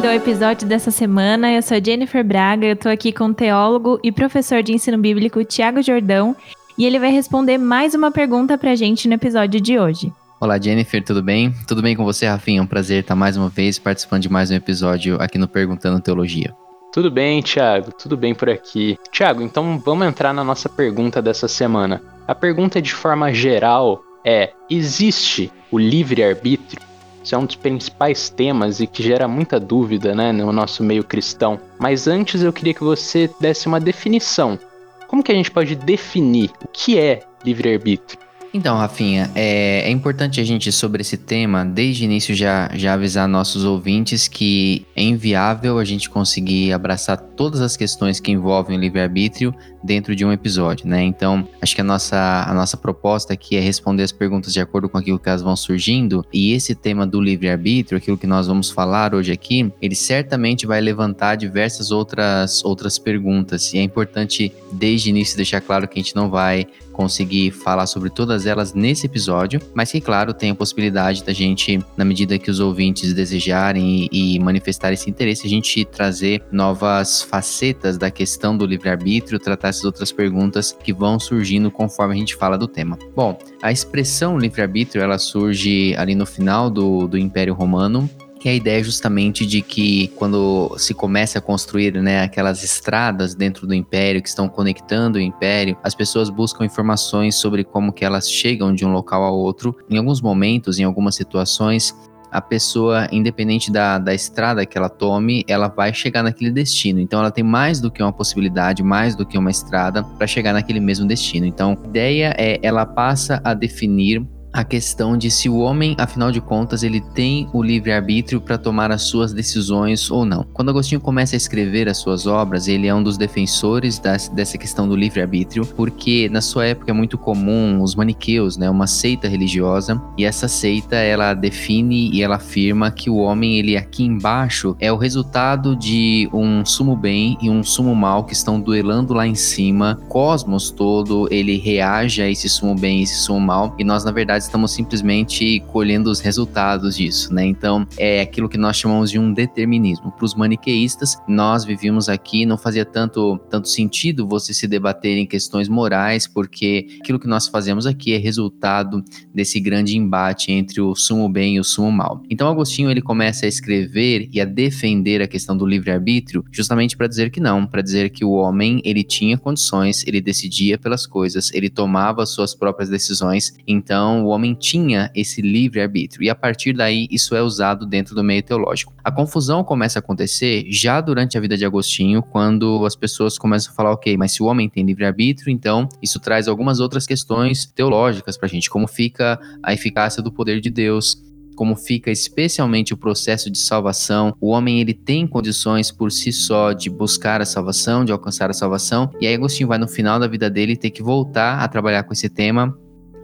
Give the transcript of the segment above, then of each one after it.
Bem-vindo ao episódio dessa semana. Eu sou Jennifer Braga, eu tô aqui com o teólogo e professor de ensino bíblico Tiago Jordão e ele vai responder mais uma pergunta pra gente no episódio de hoje. Olá, Jennifer, tudo bem? Tudo bem com você, Rafinha? É um prazer estar mais uma vez participando de mais um episódio aqui no Perguntando Teologia. Tudo bem, Tiago, tudo bem por aqui. Tiago, então vamos entrar na nossa pergunta dessa semana. A pergunta de forma geral é: existe o livre-arbítrio? Isso é um dos principais temas e que gera muita dúvida né, no nosso meio cristão. Mas antes eu queria que você desse uma definição. Como que a gente pode definir o que é livre-arbítrio? Então, Rafinha, é, é, importante a gente, sobre esse tema, desde o início já, já avisar nossos ouvintes que é inviável a gente conseguir abraçar todas as questões que envolvem o livre-arbítrio dentro de um episódio, né? Então, acho que a nossa, a nossa proposta aqui é responder as perguntas de acordo com aquilo que elas vão surgindo, e esse tema do livre-arbítrio, aquilo que nós vamos falar hoje aqui, ele certamente vai levantar diversas outras, outras perguntas, e é importante, desde o início, deixar claro que a gente não vai conseguir falar sobre todas elas nesse episódio, mas que, claro, tem a possibilidade da gente, na medida que os ouvintes desejarem e, e manifestar esse interesse, a gente trazer novas facetas da questão do livre-arbítrio, tratar essas outras perguntas que vão surgindo conforme a gente fala do tema. Bom, a expressão livre-arbítrio ela surge ali no final do, do Império Romano, que é a ideia justamente de que quando se começa a construir né, aquelas estradas dentro do império que estão conectando o império, as pessoas buscam informações sobre como que elas chegam de um local a outro. Em alguns momentos, em algumas situações, a pessoa, independente da, da estrada que ela tome, ela vai chegar naquele destino. Então, ela tem mais do que uma possibilidade, mais do que uma estrada para chegar naquele mesmo destino. Então, a ideia é ela passa a definir a questão de se o homem, afinal de contas, ele tem o livre-arbítrio para tomar as suas decisões ou não. Quando Agostinho começa a escrever as suas obras, ele é um dos defensores das, dessa questão do livre-arbítrio, porque na sua época é muito comum os maniqueus, né, uma seita religiosa, e essa seita ela define e ela afirma que o homem, ele aqui embaixo é o resultado de um sumo bem e um sumo mal que estão duelando lá em cima. O cosmos todo, ele reage a esse sumo bem e esse sumo mal, e nós na verdade estamos simplesmente colhendo os resultados disso, né? Então, é aquilo que nós chamamos de um determinismo. Para os maniqueístas, nós vivíamos aqui, não fazia tanto, tanto sentido você se debater em questões morais, porque aquilo que nós fazemos aqui é resultado desse grande embate entre o sumo bem e o sumo mal. Então, Agostinho ele começa a escrever e a defender a questão do livre-arbítrio, justamente para dizer que não, para dizer que o homem ele tinha condições, ele decidia pelas coisas, ele tomava suas próprias decisões. Então, homem tinha esse livre-arbítrio, e a partir daí isso é usado dentro do meio teológico. A confusão começa a acontecer já durante a vida de Agostinho, quando as pessoas começam a falar, ok, mas se o homem tem livre-arbítrio, então isso traz algumas outras questões teológicas para a gente, como fica a eficácia do poder de Deus, como fica especialmente o processo de salvação. O homem ele tem condições por si só de buscar a salvação, de alcançar a salvação. E aí Agostinho vai no final da vida dele ter que voltar a trabalhar com esse tema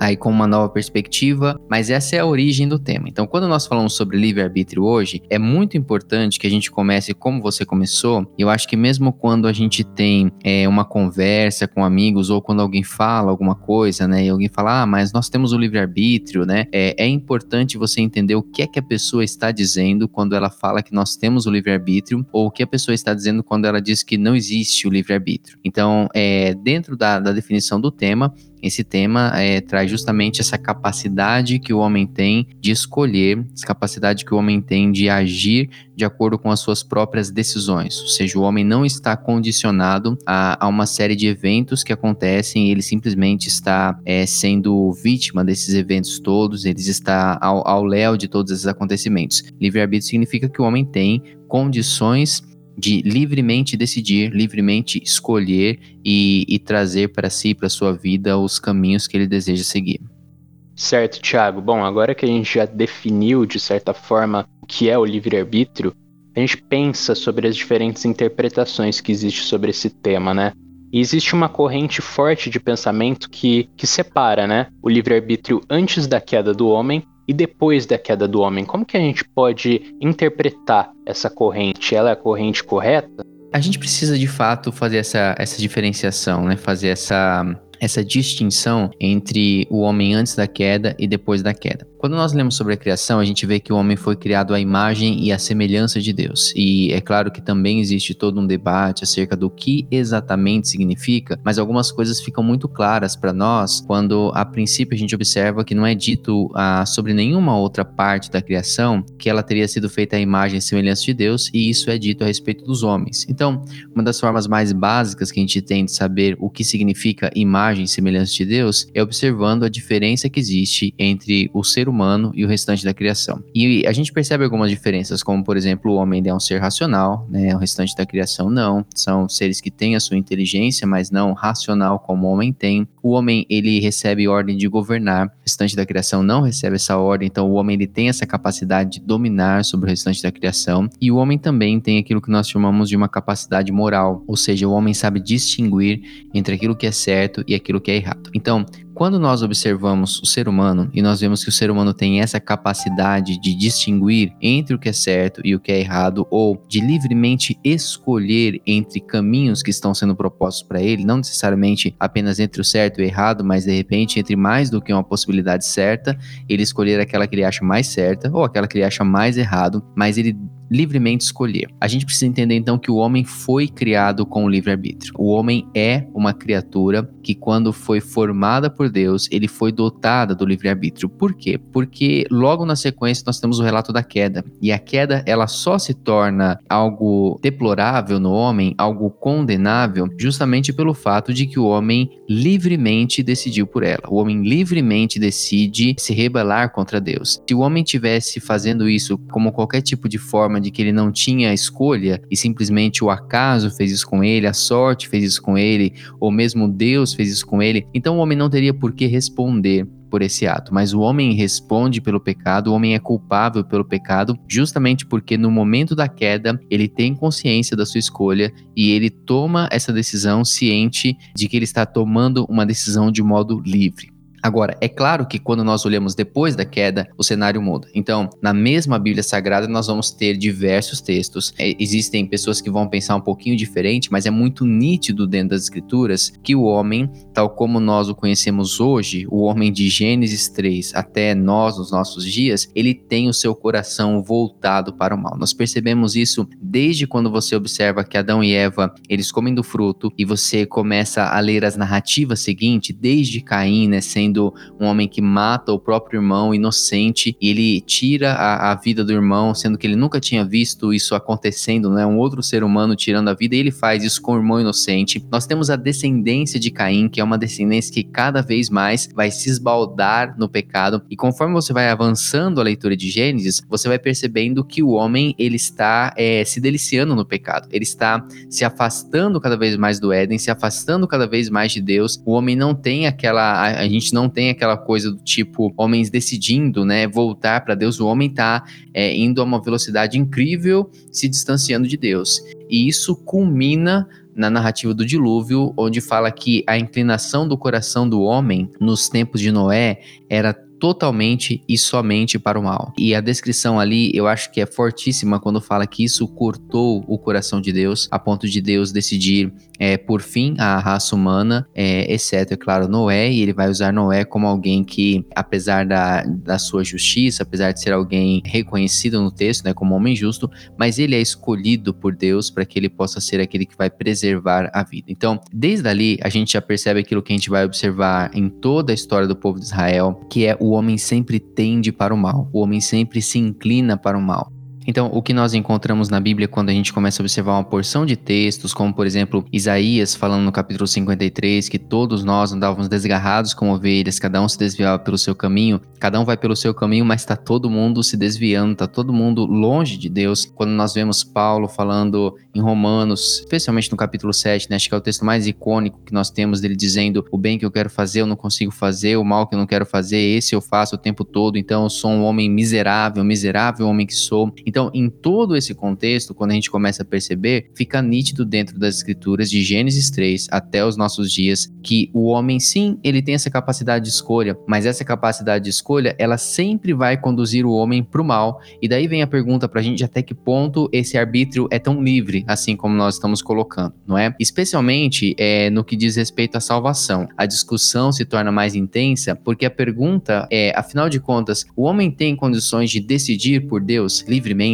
aí com uma nova perspectiva, mas essa é a origem do tema. Então, quando nós falamos sobre livre-arbítrio hoje, é muito importante que a gente comece como você começou. Eu acho que mesmo quando a gente tem é, uma conversa com amigos ou quando alguém fala alguma coisa, né, e alguém fala, ah, mas nós temos o livre-arbítrio, né, é, é importante você entender o que é que a pessoa está dizendo quando ela fala que nós temos o livre-arbítrio ou o que a pessoa está dizendo quando ela diz que não existe o livre-arbítrio. Então, é, dentro da, da definição do tema, esse tema é, traz justamente essa capacidade que o homem tem de escolher, essa capacidade que o homem tem de agir de acordo com as suas próprias decisões. Ou seja, o homem não está condicionado a, a uma série de eventos que acontecem, ele simplesmente está é, sendo vítima desses eventos todos, ele está ao, léu de todos esses acontecimentos. Livre-arbítrio significa que o homem tem condições de livremente decidir, livremente escolher e, e trazer para si, para sua vida, os caminhos que ele deseja seguir. Certo, Thiago. Bom, agora que a gente já definiu, de certa forma, o que é o livre-arbítrio, a gente pensa sobre as diferentes interpretações que existem sobre esse tema, né? E existe uma corrente forte de pensamento que, que separa né, o livre-arbítrio antes da queda do homem e depois da queda do homem? Como que a gente pode interpretar essa corrente? Ela é a corrente correta? A gente precisa de fato fazer essa, essa diferenciação, né? Fazer essa, essa distinção entre o homem antes da queda e depois da queda. Quando nós lemos sobre a criação, a gente vê que o homem foi criado à imagem e à semelhança de Deus. E é claro que também existe todo um debate acerca do que exatamente significa, mas algumas coisas ficam muito claras para nós quando a princípio a gente observa que não é dito ah, sobre nenhuma outra parte da criação que ela teria sido feita à imagem e semelhança de Deus, e isso é dito a respeito dos homens. Então, uma das formas mais básicas que a gente tem de saber o que significa imagem e semelhança de Deus é observando a diferença que existe entre o ser humano e o restante da criação. E a gente percebe algumas diferenças, como por exemplo, o homem é um ser racional, né? O restante da criação não. São seres que têm a sua inteligência, mas não racional como o homem tem. O homem ele recebe ordem de governar, o restante da criação não recebe essa ordem, então o homem ele tem essa capacidade de dominar sobre o restante da criação. E o homem também tem aquilo que nós chamamos de uma capacidade moral, ou seja, o homem sabe distinguir entre aquilo que é certo e aquilo que é errado. Então, quando nós observamos o ser humano e nós vemos que o ser humano tem essa capacidade de distinguir entre o que é certo e o que é errado, ou de livremente escolher entre caminhos que estão sendo propostos para ele, não necessariamente apenas entre o certo e o errado, mas de repente entre mais do que uma possibilidade certa, ele escolher aquela que ele acha mais certa ou aquela que ele acha mais errado, mas ele livremente escolher. A gente precisa entender então que o homem foi criado com o livre-arbítrio. O homem é uma criatura que, quando foi formada por Deus, ele foi dotada do livre-arbítrio. Por quê? Porque logo na sequência nós temos o relato da queda. E a queda, ela só se torna algo deplorável no homem, algo condenável, justamente pelo fato de que o homem livremente decidiu por ela. O homem livremente decide se rebelar contra Deus. Se o homem tivesse fazendo isso como qualquer tipo de forma de que ele não tinha escolha e simplesmente o acaso fez isso com ele, a sorte fez isso com ele, ou mesmo Deus fez isso com ele, então o homem não teria por que responder por esse ato, mas o homem responde pelo pecado, o homem é culpável pelo pecado, justamente porque no momento da queda ele tem consciência da sua escolha e ele toma essa decisão ciente de que ele está tomando uma decisão de modo livre. Agora, é claro que quando nós olhamos depois da queda, o cenário muda. Então, na mesma Bíblia Sagrada, nós vamos ter diversos textos. É, existem pessoas que vão pensar um pouquinho diferente, mas é muito nítido dentro das Escrituras que o homem, tal como nós o conhecemos hoje, o homem de Gênesis 3 até nós, nos nossos dias, ele tem o seu coração voltado para o mal. Nós percebemos isso desde quando você observa que Adão e Eva, eles comem do fruto e você começa a ler as narrativas seguintes, desde Caim, né, sendo sendo um homem que mata o próprio irmão inocente e ele tira a, a, vida do irmão, sendo que ele nunca tinha visto isso acontecendo, né? Um outro ser humano tirando a vida e ele faz isso com o irmão inocente. Nós temos a descendência de Caim, que é uma descendência que cada vez mais vai se esbaldar no pecado e conforme você vai avançando a leitura de Gênesis, você vai percebendo que o homem ele está é, se deliciando no pecado, ele está se afastando cada vez mais do Éden, se afastando cada vez mais de Deus. O homem não tem aquela, a, a gente não tem aquela coisa do tipo homens decidindo, né, voltar para Deus. O homem está é, indo a uma velocidade incrível, se distanciando de Deus. E isso culmina na narrativa do dilúvio, onde fala que a inclinação do coração do homem nos tempos de Noé era totalmente e somente para o mal. E a descrição ali, eu acho que é fortíssima quando fala que isso cortou o coração de Deus, a ponto de Deus decidir é, por fim a raça humana, é, exceto, é claro, Noé, e ele vai usar Noé como alguém que, apesar da, da sua justiça, apesar de ser alguém reconhecido no texto, né, como homem justo, mas ele é escolhido por Deus para que ele possa ser aquele que vai preservar a vida. Então, desde ali, a gente já percebe aquilo que a gente vai observar em toda a história do povo de Israel, que é o homem sempre tende para o mal, o homem sempre se inclina para o mal. Então, o que nós encontramos na Bíblia quando a gente começa a observar uma porção de textos, como por exemplo Isaías falando no capítulo 53 que todos nós andávamos desgarrados como ovelhas, cada um se desviava pelo seu caminho, cada um vai pelo seu caminho, mas está todo mundo se desviando, está todo mundo longe de Deus. Quando nós vemos Paulo falando em Romanos, especialmente no capítulo 7, né, acho que é o texto mais icônico que nós temos dele dizendo: o bem que eu quero fazer eu não consigo fazer, o mal que eu não quero fazer, esse eu faço o tempo todo, então eu sou um homem miserável, miserável homem que sou. Então, Então, em todo esse contexto, quando a gente começa a perceber, fica nítido dentro das escrituras de Gênesis 3 até os nossos dias que o homem sim, ele tem essa capacidade de escolha, mas essa capacidade de escolha, ela sempre vai conduzir o homem para o mal. E daí vem a pergunta para a gente até que ponto esse arbítrio é tão livre, assim como nós estamos colocando, não é? Especialmente é, no que diz respeito à salvação. A discussão se torna mais intensa porque a pergunta é, afinal de contas, o homem tem condições de decidir por Deus livremente?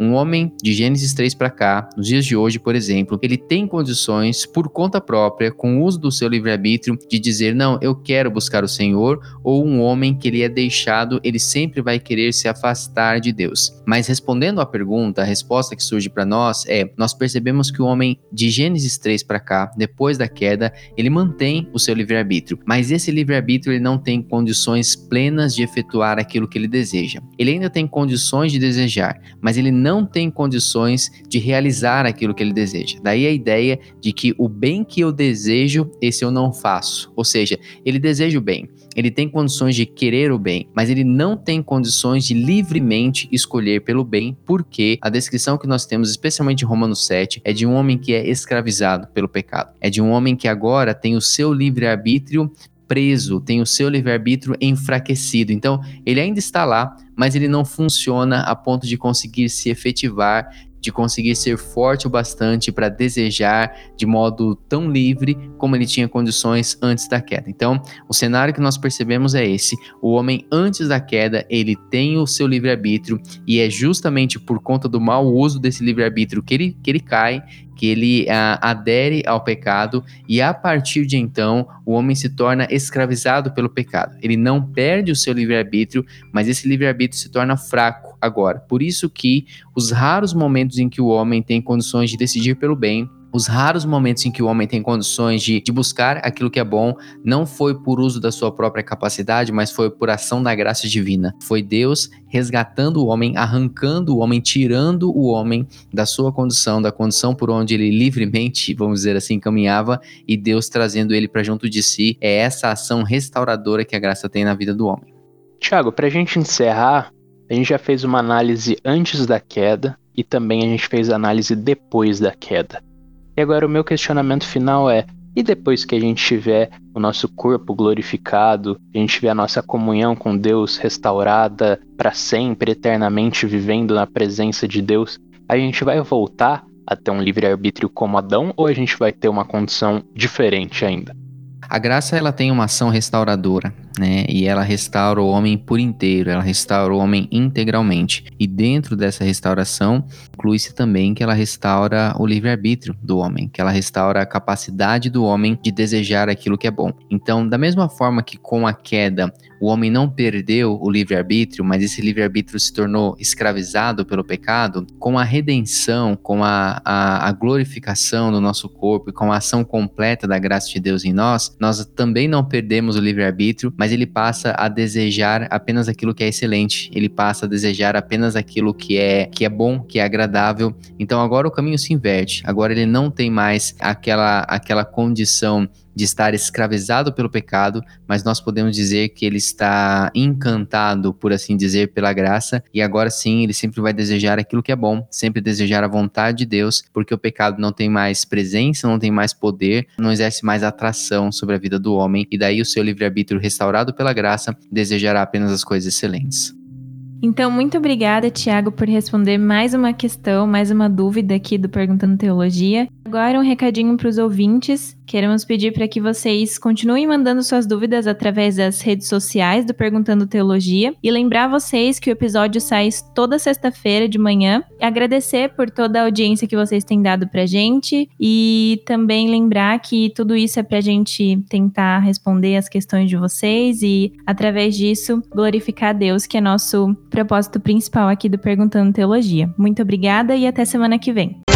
Um homem de Gênesis 3 para cá, nos dias de hoje, por exemplo, ele tem condições por conta própria, com o uso do seu livre-arbítrio, de dizer: "Não, eu quero buscar o Senhor", ou um homem que ele é deixado, ele sempre vai querer se afastar de Deus. Mas respondendo à pergunta, a resposta que surge para nós é: nós percebemos que o homem de Gênesis 3 para cá, depois da queda, ele mantém o seu livre-arbítrio, mas esse livre-arbítrio ele não tem condições plenas de efetuar aquilo que ele deseja. Ele ainda tem condições de desejar, mas ele não tem condições de realizar aquilo que ele deseja. Daí a ideia de que o bem que eu desejo, esse eu não faço. Ou seja, ele deseja o bem, ele tem condições de querer o bem, mas ele não tem condições de livremente escolher pelo bem, porque a descrição que nós temos, especialmente em Romanos 7, é de um homem que é escravizado pelo pecado. É de um homem que agora tem o seu livre-arbítrio preso, tem o seu livre-arbítrio enfraquecido. Então, ele ainda está lá, mas ele não funciona a ponto de conseguir se efetivar de conseguir ser forte o bastante para desejar de modo tão livre como ele tinha condições antes da queda. Então, o cenário que nós percebemos é esse: o homem antes da queda, ele tem o seu livre-arbítrio e é justamente por conta do mau uso desse livre-arbítrio que ele, que ele cai que ele ah, adere ao pecado e a partir de então o homem se torna escravizado pelo pecado. Ele não perde o seu livre-arbítrio, mas esse livre-arbítrio se torna fraco agora. Por isso que os raros momentos em que o homem tem condições de decidir pelo bem, os raros momentos em que o homem tem condições de, de, buscar aquilo que é bom não foi por uso da sua própria capacidade, mas foi por ação da graça divina. Foi Deus resgatando o homem, arrancando o homem, tirando o homem da sua condição, da condição por onde ele livremente, vamos dizer assim, caminhava, e Deus trazendo ele para junto de si. É essa ação restauradora que a graça tem na vida do homem. Tiago, para a gente encerrar, a gente já fez uma análise antes da queda e também a gente fez análise depois da queda. E agora o meu questionamento final é: e depois que a gente tiver o nosso corpo glorificado, a gente tiver a nossa comunhão com Deus restaurada para sempre, eternamente vivendo na presença de Deus, a gente vai voltar a ter um livre-arbítrio como Adão ou a gente vai ter uma condição diferente ainda? A graça ela tem uma ação restauradora, né? E ela restaura o homem por inteiro, ela restaura o homem integralmente. E dentro dessa restauração, inclui-se também que ela restaura o livre-arbítrio do homem, que ela restaura a capacidade do homem de desejar aquilo que é bom. Então, da mesma forma que com a queda o homem não perdeu o livre-arbítrio, mas esse livre-arbítrio se tornou escravizado pelo pecado, com a redenção, com a, a, a, glorificação do nosso corpo e com a ação completa da graça de Deus em nós, nós também não perdemos o livre-arbítrio, mas ele passa a desejar apenas aquilo que é excelente, ele passa a desejar apenas aquilo que é, que é bom, que é agradável. Então agora o caminho se inverte, agora ele não tem mais aquela, aquela condição de estar escravizado pelo pecado, mas nós podemos dizer que ele está encantado, por assim dizer, pela graça, e agora sim ele sempre vai desejar aquilo que é bom, sempre desejar a vontade de Deus, porque o pecado não tem mais presença, não tem mais poder, não exerce mais atração sobre a vida do homem, e daí o seu livre-arbítrio restaurado pela graça desejará apenas as coisas excelentes. Então, muito obrigada, Tiago, por responder mais uma questão, mais uma dúvida aqui do Perguntando Teologia. Agora, um recadinho para os ouvintes. Queremos pedir para que vocês continuem mandando suas dúvidas através das redes sociais do Perguntando Teologia e lembrar vocês que o episódio sai toda sexta-feira de manhã. Agradecer por toda a audiência que vocês têm dado para gente e também lembrar que tudo isso é para a gente tentar responder as questões de vocês e, através disso, glorificar a Deus, que é nosso propósito principal aqui do Perguntando Teologia. Muito obrigada e até semana que vem.